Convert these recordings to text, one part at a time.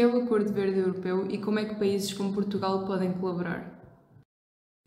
é o Acordo Verde Europeu e como é que países como Portugal podem colaborar?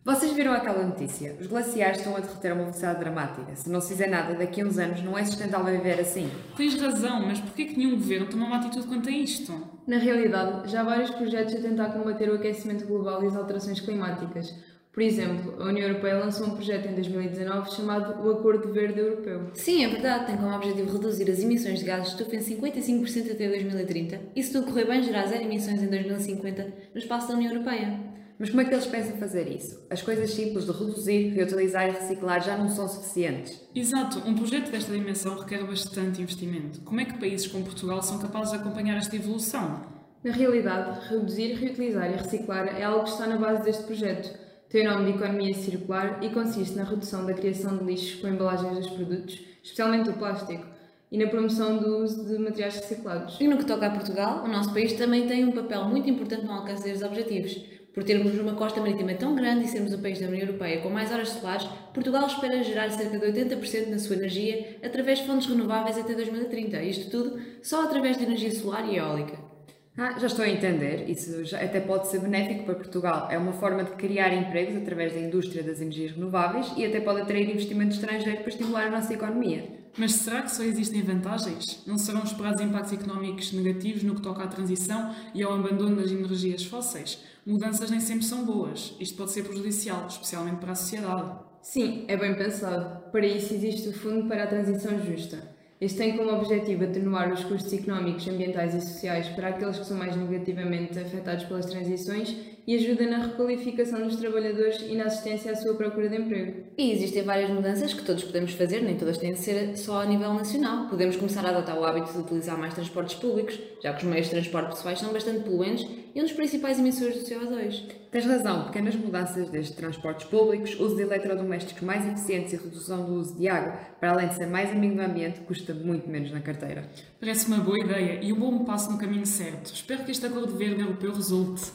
Vocês viram aquela notícia? Os glaciares estão a derreter a uma velocidade dramática. Se não se fizer nada, daqui a uns anos não é sustentável viver assim. Tens razão, mas por que nenhum governo toma uma atitude quanto a isto? Na realidade, já há vários projetos a tentar combater o aquecimento global e as alterações climáticas. Por exemplo, a União Europeia lançou um projeto em 2019 chamado o Acordo Verde Europeu. Sim, é verdade, tem como objetivo reduzir as emissões de gases de estufa em 55% até 2030 e, se tudo correr bem, gerar zero emissões em 2050 no espaço da União Europeia. Mas como é que eles pensam fazer isso? As coisas simples de reduzir, reutilizar e reciclar já não são suficientes. Exato, um projeto desta dimensão requer bastante investimento. Como é que países como Portugal são capazes de acompanhar esta evolução? Na realidade, reduzir, reutilizar e reciclar é algo que está na base deste projeto. Tem o nome de economia circular e consiste na redução da criação de lixos com embalagens dos produtos, especialmente o plástico, e na promoção do uso de materiais reciclados. E no que toca a Portugal, o nosso país também tem um papel muito importante no alcance destes objetivos. Por termos uma costa marítima tão grande e sermos o país da União Europeia com mais horas solares, Portugal espera gerar cerca de 80% da sua energia através de fontes renováveis até 2030. Isto tudo só através de energia solar e eólica. Ah, já estou a entender. Isso já até pode ser benéfico para Portugal. É uma forma de criar empregos através da indústria das energias renováveis e até pode atrair investimento estrangeiro para estimular a nossa economia. Mas será que só existem vantagens? Não serão esperados impactos económicos negativos no que toca à transição e ao abandono das energias fósseis? Mudanças nem sempre são boas. Isto pode ser prejudicial, especialmente para a sociedade. Sim, é bem pensado. Para isso existe o Fundo para a Transição Justa. Este tem como objetivo atenuar os custos económicos, ambientais e sociais para aqueles que são mais negativamente afetados pelas transições e ajuda na requalificação dos trabalhadores e na assistência à sua procura de emprego. E existem várias mudanças que todos podemos fazer, nem todas têm de ser só a nível nacional. Podemos começar a adotar o hábito de utilizar mais transportes públicos, já que os meios de transporte pessoais são bastante poluentes e um dos principais emissores do CO2. Tens razão, pequenas mudanças desde transportes públicos, uso de eletrodomésticos mais eficientes e redução do uso de água, para além de ser mais amigo do ambiente, custa muito menos na carteira. Parece uma boa ideia e um bom passo no caminho certo. Espero que este acordo verde europeu resulte.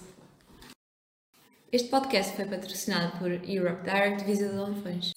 Este podcast foi patrocinado por Europe Direct Visa de Olifões.